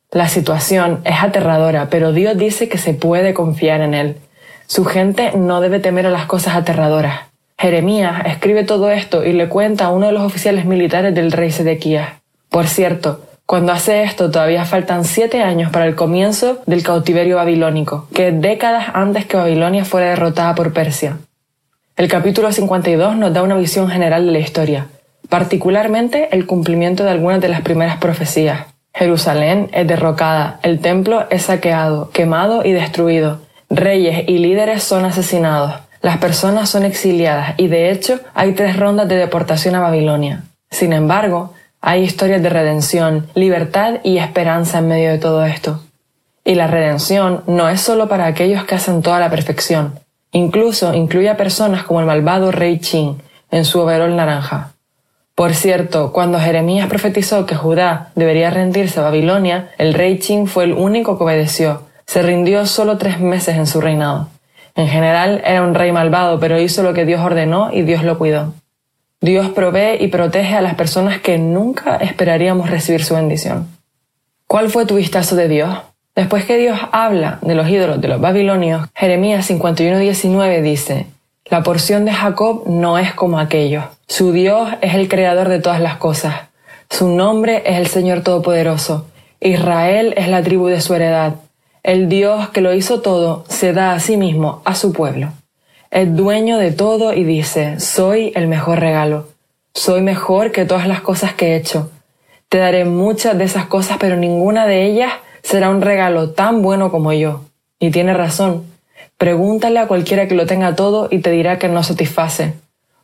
La situación es aterradora, pero Dios dice que se puede confiar en Él. Su gente no debe temer a las cosas aterradoras. Jeremías escribe todo esto y le cuenta a uno de los oficiales militares del rey Sedequías. Por cierto, cuando hace esto todavía faltan siete años para el comienzo del cautiverio babilónico, que décadas antes que Babilonia fuera derrotada por Persia. El capítulo 52 nos da una visión general de la historia, particularmente el cumplimiento de algunas de las primeras profecías. Jerusalén es derrocada, el templo es saqueado, quemado y destruido, reyes y líderes son asesinados, las personas son exiliadas y de hecho hay tres rondas de deportación a Babilonia. Sin embargo, hay historias de redención, libertad y esperanza en medio de todo esto. Y la redención no es solo para aquellos que hacen toda la perfección, incluso incluye a personas como el malvado rey Chin en su overol naranja. Por cierto, cuando Jeremías profetizó que Judá debería rendirse a Babilonia, el rey Chin fue el único que obedeció. Se rindió solo tres meses en su reinado. En general era un rey malvado, pero hizo lo que Dios ordenó y Dios lo cuidó. Dios provee y protege a las personas que nunca esperaríamos recibir su bendición. ¿Cuál fue tu vistazo de Dios? Después que Dios habla de los ídolos de los babilonios, Jeremías 51:19 dice, La porción de Jacob no es como aquellos su Dios es el creador de todas las cosas. Su nombre es el Señor Todopoderoso. Israel es la tribu de su heredad. El Dios que lo hizo todo se da a sí mismo, a su pueblo. Es dueño de todo y dice, soy el mejor regalo. Soy mejor que todas las cosas que he hecho. Te daré muchas de esas cosas, pero ninguna de ellas será un regalo tan bueno como yo. Y tiene razón. Pregúntale a cualquiera que lo tenga todo y te dirá que no satisface.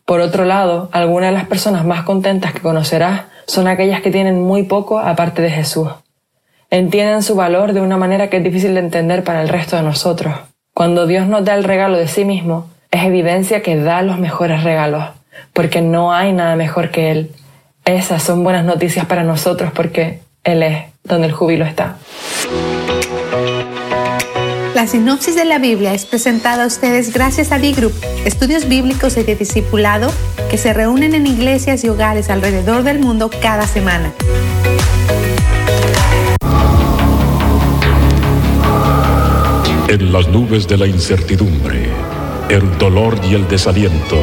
Por otro lado, algunas de las personas más contentas que conocerás son aquellas que tienen muy poco aparte de Jesús. Entienden su valor de una manera que es difícil de entender para el resto de nosotros. Cuando Dios nos da el regalo de sí mismo, es evidencia que da los mejores regalos, porque no hay nada mejor que Él. Esas son buenas noticias para nosotros porque Él es donde el júbilo está. La sinopsis de la Biblia es presentada a ustedes gracias a D-Group, estudios bíblicos y de discipulado que se reúnen en iglesias y hogares alrededor del mundo cada semana. En las nubes de la incertidumbre, el dolor y el desaliento,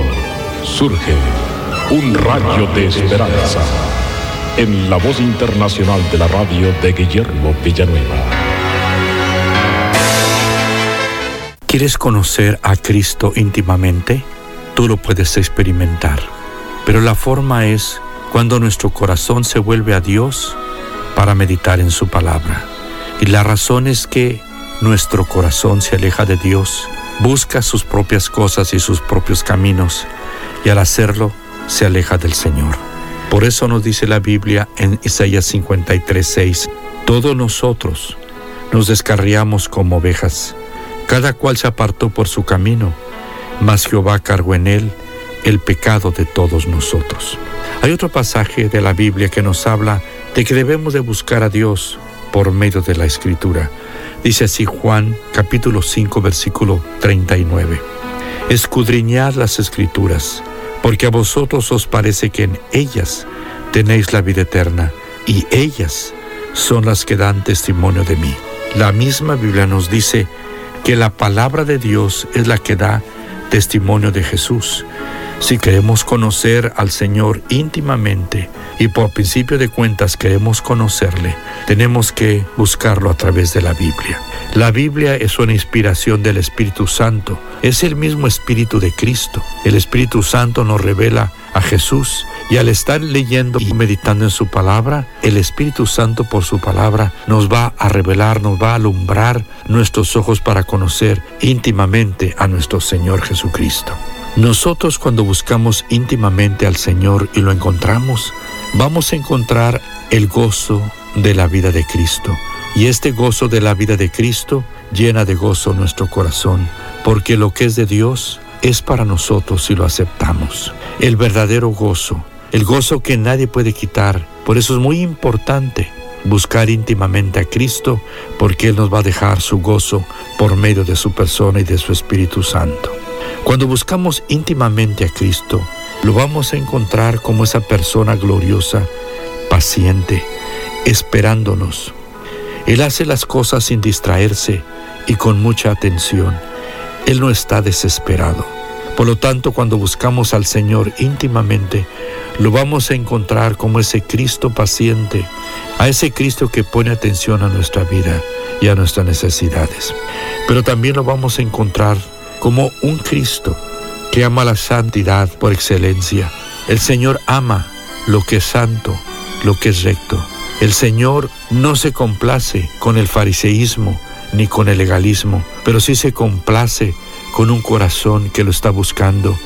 surge un rayo de esperanza en la voz internacional de la radio de Guillermo Villanueva. ¿Quieres conocer a Cristo íntimamente? Tú lo puedes experimentar. Pero la forma es cuando nuestro corazón se vuelve a Dios para meditar en su palabra. Y la razón es que nuestro corazón se aleja de Dios, busca sus propias cosas y sus propios caminos, y al hacerlo se aleja del Señor. Por eso nos dice la Biblia en Isaías 53:6, todos nosotros nos descarriamos como ovejas, cada cual se apartó por su camino, mas Jehová cargó en él el pecado de todos nosotros. Hay otro pasaje de la Biblia que nos habla de que debemos de buscar a Dios por medio de la Escritura. Dice así Juan capítulo 5 versículo 39. Escudriñad las Escrituras, porque a vosotros os parece que en ellas tenéis la vida eterna, y ellas son las que dan testimonio de mí. La misma Biblia nos dice que la palabra de Dios es la que da testimonio de Jesús. Si queremos conocer al Señor íntimamente y por principio de cuentas queremos conocerle, tenemos que buscarlo a través de la Biblia. La Biblia es una inspiración del Espíritu Santo, es el mismo Espíritu de Cristo. El Espíritu Santo nos revela a Jesús y al estar leyendo y meditando en su palabra, el Espíritu Santo por su palabra nos va a revelar, nos va a alumbrar nuestros ojos para conocer íntimamente a nuestro Señor Jesucristo. Nosotros cuando buscamos íntimamente al Señor y lo encontramos, vamos a encontrar el gozo de la vida de Cristo. Y este gozo de la vida de Cristo llena de gozo nuestro corazón, porque lo que es de Dios es para nosotros si lo aceptamos. El verdadero gozo, el gozo que nadie puede quitar. Por eso es muy importante buscar íntimamente a Cristo, porque Él nos va a dejar su gozo por medio de su persona y de su Espíritu Santo. Cuando buscamos íntimamente a Cristo, lo vamos a encontrar como esa persona gloriosa, paciente, esperándonos. Él hace las cosas sin distraerse y con mucha atención. Él no está desesperado. Por lo tanto, cuando buscamos al Señor íntimamente, lo vamos a encontrar como ese Cristo paciente, a ese Cristo que pone atención a nuestra vida y a nuestras necesidades. Pero también lo vamos a encontrar como un Cristo que ama la santidad por excelencia. El Señor ama lo que es santo, lo que es recto. El Señor no se complace con el fariseísmo ni con el legalismo, pero sí se complace con un corazón que lo está buscando,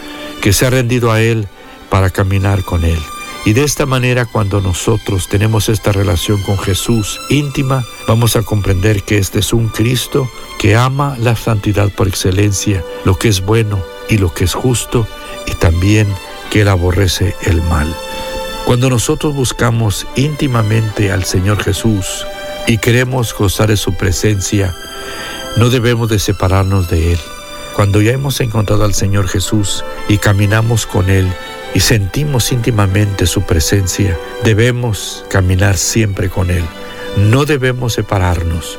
que se ha rendido a Él para caminar con Él. Y de esta manera, cuando nosotros tenemos esta relación con Jesús íntima, vamos a comprender que este es un Cristo que ama la santidad por excelencia, lo que es bueno y lo que es justo, y también que Él aborrece el mal. Cuando nosotros buscamos íntimamente al Señor Jesús y queremos gozar de su presencia, no debemos de separarnos de Él. Cuando ya hemos encontrado al Señor Jesús y caminamos con Él, y sentimos íntimamente su presencia, debemos caminar siempre con Él. No debemos separarnos.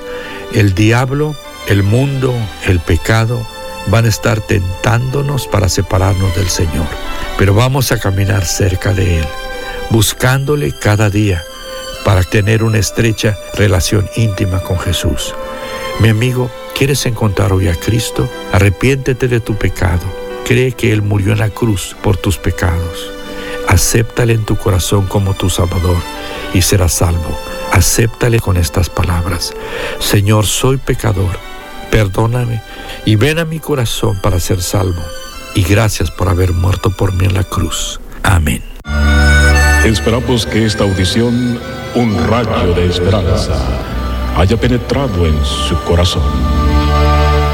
El diablo, el mundo, el pecado van a estar tentándonos para separarnos del Señor. Pero vamos a caminar cerca de Él, buscándole cada día para tener una estrecha relación íntima con Jesús. Mi amigo, ¿quieres encontrar hoy a Cristo? Arrepiéntete de tu pecado Cree que Él murió en la cruz por tus pecados. Acéptale en tu corazón como tu Salvador y serás salvo. Acéptale con estas palabras. Señor, soy pecador. Perdóname y ven a mi corazón para ser salvo. Y gracias por haber muerto por mí en la cruz. Amén. Esperamos que esta audición, un rayo de esperanza, haya penetrado en su corazón.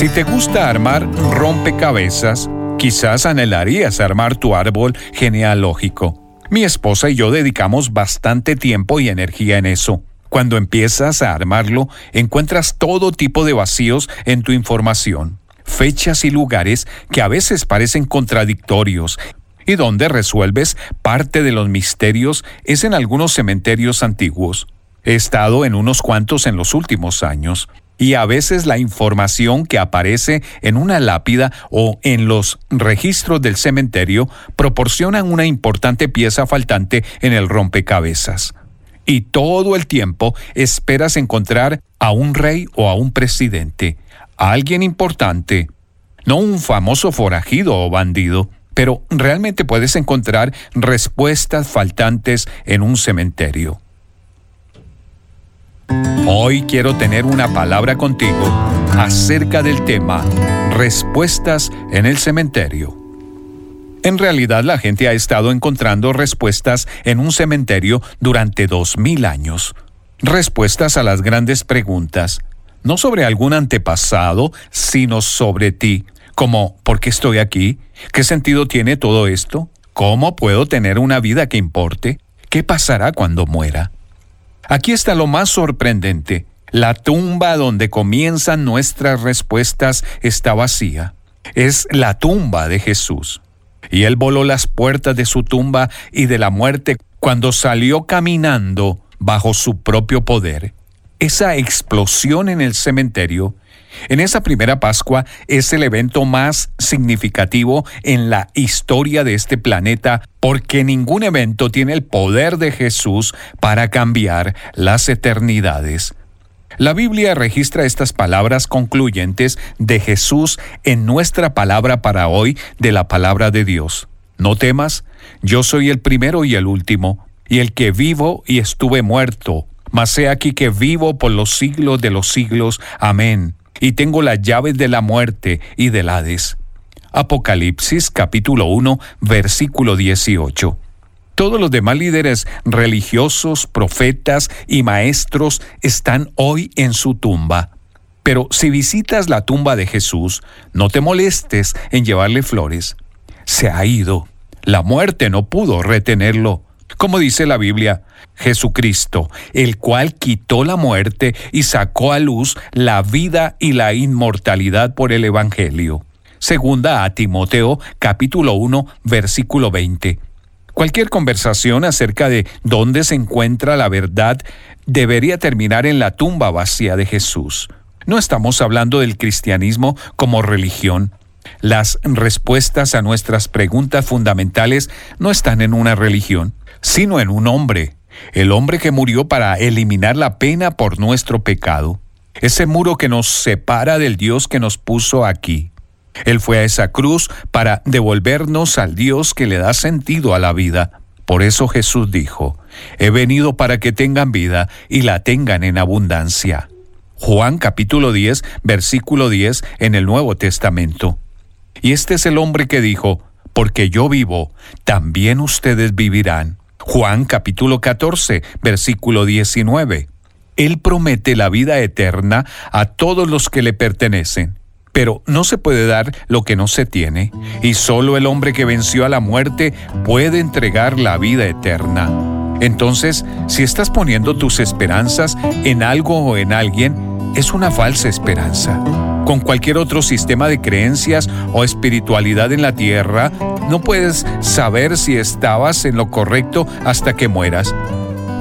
Si te gusta armar rompecabezas, quizás anhelarías armar tu árbol genealógico. Mi esposa y yo dedicamos bastante tiempo y energía en eso. Cuando empiezas a armarlo, encuentras todo tipo de vacíos en tu información, fechas y lugares que a veces parecen contradictorios y donde resuelves parte de los misterios es en algunos cementerios antiguos. He estado en unos cuantos en los últimos años y a veces la información que aparece en una lápida o en los registros del cementerio proporcionan una importante pieza faltante en el rompecabezas. Y todo el tiempo esperas encontrar a un rey o a un presidente, a alguien importante, no un famoso forajido o bandido, pero realmente puedes encontrar respuestas faltantes en un cementerio. Hoy quiero tener una palabra contigo acerca del tema Respuestas en el cementerio. En realidad la gente ha estado encontrando respuestas en un cementerio durante dos mil años. Respuestas a las grandes preguntas, no sobre algún antepasado, sino sobre ti, como ¿por qué estoy aquí? ¿Qué sentido tiene todo esto? ¿Cómo puedo tener una vida que importe? ¿Qué pasará cuando muera? Aquí está lo más sorprendente. La tumba donde comienzan nuestras respuestas está vacía. Es la tumba de Jesús. Y él voló las puertas de su tumba y de la muerte cuando salió caminando bajo su propio poder. Esa explosión en el cementerio en esa primera Pascua es el evento más significativo en la historia de este planeta porque ningún evento tiene el poder de Jesús para cambiar las eternidades. La Biblia registra estas palabras concluyentes de Jesús en nuestra palabra para hoy de la palabra de Dios. No temas, yo soy el primero y el último, y el que vivo y estuve muerto, mas he aquí que vivo por los siglos de los siglos. Amén y tengo las llaves de la muerte y del Hades. Apocalipsis capítulo 1 versículo 18. Todos los demás líderes religiosos, profetas y maestros están hoy en su tumba. Pero si visitas la tumba de Jesús, no te molestes en llevarle flores. Se ha ido. La muerte no pudo retenerlo. Como dice la Biblia, Jesucristo, el cual quitó la muerte y sacó a luz la vida y la inmortalidad por el Evangelio. Segunda a Timoteo capítulo 1 versículo 20. Cualquier conversación acerca de dónde se encuentra la verdad debería terminar en la tumba vacía de Jesús. No estamos hablando del cristianismo como religión. Las respuestas a nuestras preguntas fundamentales no están en una religión sino en un hombre, el hombre que murió para eliminar la pena por nuestro pecado, ese muro que nos separa del Dios que nos puso aquí. Él fue a esa cruz para devolvernos al Dios que le da sentido a la vida. Por eso Jesús dijo, he venido para que tengan vida y la tengan en abundancia. Juan capítulo 10, versículo 10 en el Nuevo Testamento. Y este es el hombre que dijo, porque yo vivo, también ustedes vivirán. Juan capítulo 14, versículo 19. Él promete la vida eterna a todos los que le pertenecen. Pero no se puede dar lo que no se tiene, y solo el hombre que venció a la muerte puede entregar la vida eterna. Entonces, si estás poniendo tus esperanzas en algo o en alguien, es una falsa esperanza. Con cualquier otro sistema de creencias o espiritualidad en la tierra, no puedes saber si estabas en lo correcto hasta que mueras.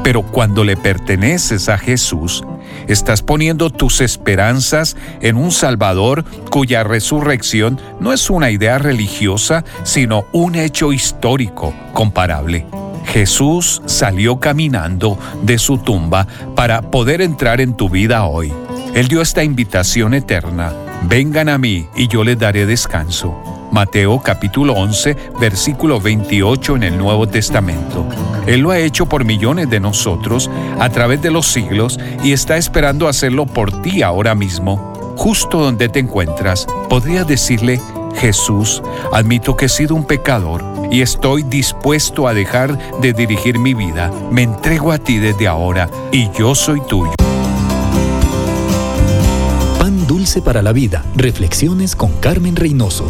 Pero cuando le perteneces a Jesús, estás poniendo tus esperanzas en un Salvador cuya resurrección no es una idea religiosa, sino un hecho histórico comparable. Jesús salió caminando de su tumba para poder entrar en tu vida hoy. Él dio esta invitación eterna. Vengan a mí y yo les daré descanso. Mateo capítulo 11, versículo 28 en el Nuevo Testamento. Él lo ha hecho por millones de nosotros a través de los siglos y está esperando hacerlo por ti ahora mismo, justo donde te encuentras. Podrías decirle, Jesús, admito que he sido un pecador y estoy dispuesto a dejar de dirigir mi vida. Me entrego a ti desde ahora y yo soy tuyo. Para la Vida. Reflexiones con Carmen Reynoso.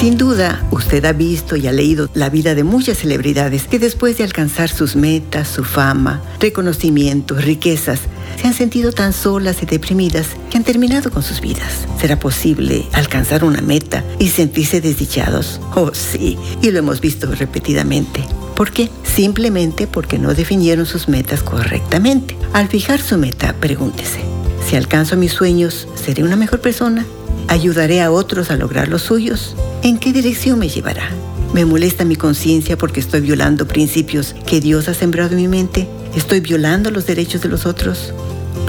Sin duda, usted ha visto y ha leído la vida de muchas celebridades que después de alcanzar sus metas, su fama, reconocimientos, riquezas, se han sentido tan solas y deprimidas que han terminado con sus vidas. ¿Será posible alcanzar una meta y sentirse desdichados? Oh, sí, y lo hemos visto repetidamente. ¿Por qué? Simplemente porque no definieron sus metas correctamente. Al fijar su meta, pregúntese, Si alcanzo mis sueños, seré una mejor persona. ¿Ayudaré a otros a lograr los suyos? ¿En qué dirección me llevará? ¿Me molesta mi conciencia porque estoy violando principios que Dios ha sembrado en mi mente? ¿Estoy violando los derechos de los otros?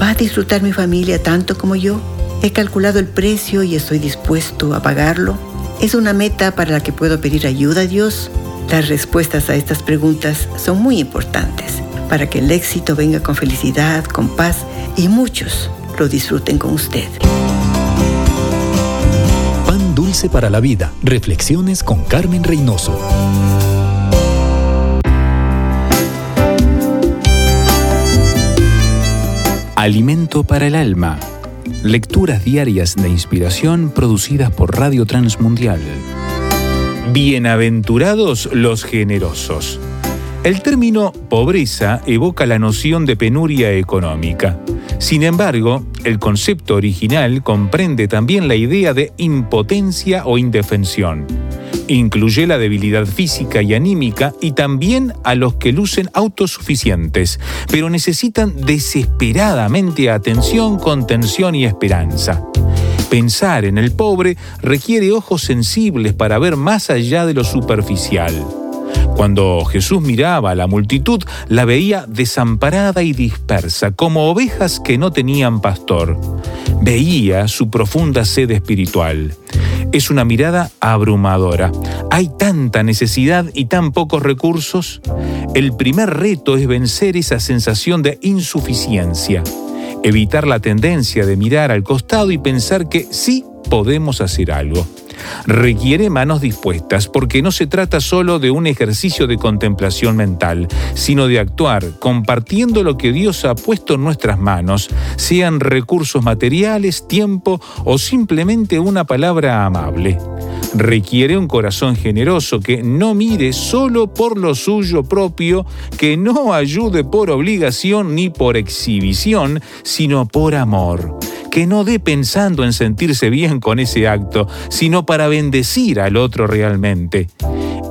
¿Va a disfrutar mi familia tanto como yo? ¿He calculado el precio y estoy dispuesto a pagarlo? ¿Es una meta para la que puedo pedir ayuda a Dios? Las respuestas a estas preguntas son muy importantes para que el éxito venga con felicidad, con paz y muchos lo disfruten con usted. Pan dulce para la vida. Reflexiones con Carmen Reynoso. Alimento para el alma. Lecturas diarias de inspiración producidas por Radio Transmundial. Bienaventurados los generosos. El término pobreza evoca la noción de penuria económica. Sin embargo, el concepto original comprende también la idea de impotencia o indefensión. Incluye la debilidad física y anímica y también a los que lucen autosuficientes, pero necesitan desesperadamente atención, contención y esperanza. Pensar en el pobre requiere ojos sensibles para ver más allá de lo superficial. Cuando Jesús miraba a la multitud, la veía desamparada y dispersa, como ovejas que no tenían pastor. Veía su profunda sed espiritual. Es una mirada abrumadora. Hay tanta necesidad y tan pocos recursos. El primer reto es vencer esa sensación de insuficiencia. Evitar la tendencia de mirar al costado y pensar que sí podemos hacer algo requiere manos dispuestas porque no se trata solo de un ejercicio de contemplación mental, sino de actuar compartiendo lo que Dios ha puesto en nuestras manos, sean recursos materiales, tiempo o simplemente una palabra amable. Requiere un corazón generoso que no mire solo por lo suyo propio, que no ayude por obligación ni por exhibición, sino por amor que no dé pensando en sentirse bien con ese acto, sino para bendecir al otro realmente.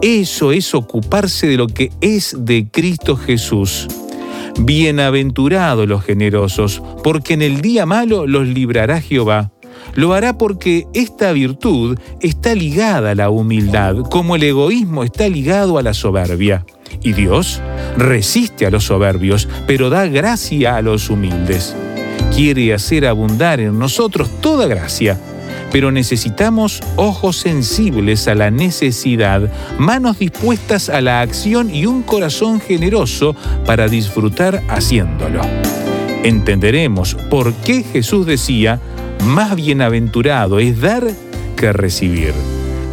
Eso es ocuparse de lo que es de Cristo Jesús. Bienaventurados los generosos, porque en el día malo los librará Jehová. Lo hará porque esta virtud está ligada a la humildad, como el egoísmo está ligado a la soberbia. Y Dios resiste a los soberbios, pero da gracia a los humildes quiere hacer abundar en nosotros toda gracia, pero necesitamos ojos sensibles a la necesidad, manos dispuestas a la acción y un corazón generoso para disfrutar haciéndolo. Entenderemos por qué Jesús decía, más bienaventurado es dar que recibir.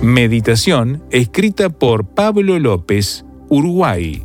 Meditación escrita por Pablo López, Uruguay.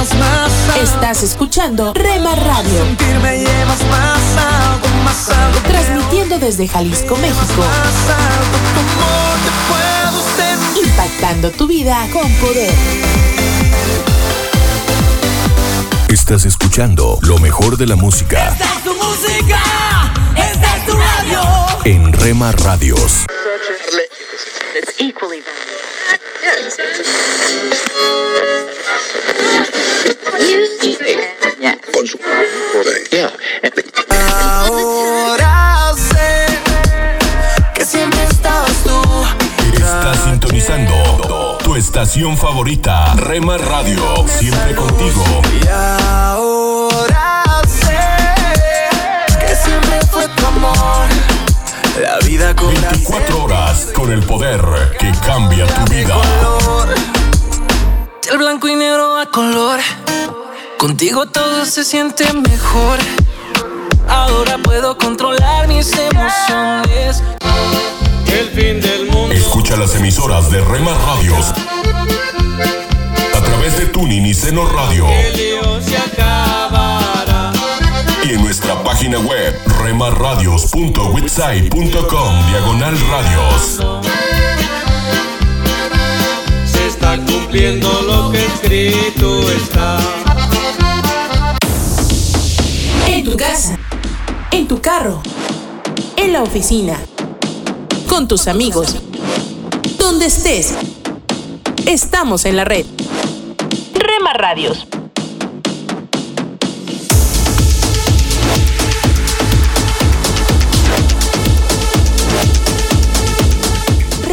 Llevas más alto. Estás escuchando Rema Radio. Me llevas más alto, más alto. Transmitiendo desde Jalisco, México. Impactando tu vida con poder. Estás escuchando lo mejor de la música Esta es tu música. Esta es tu radio. en Rema Radios. Ahora sé que siempre estabas tú. Estás sintonizando tu estación favorita, Rema Radio. Siempre contigo. Y ahora sé que siempre fue tu amor. La vida con 24 horas con el poder que cambia tu vida. el blanco y negro a color. Contigo todo se siente mejor. Ahora puedo controlar mis emociones. El fin del mundo. Escucha las emisoras de Rema Radios Tuning y Seno Radio. Página web remarradios.witsai.com diagonal radios. Se está cumpliendo lo que escrito está. En tu casa, en tu carro, en la oficina, con tus amigos, donde estés. Estamos en la red. Rema Radios.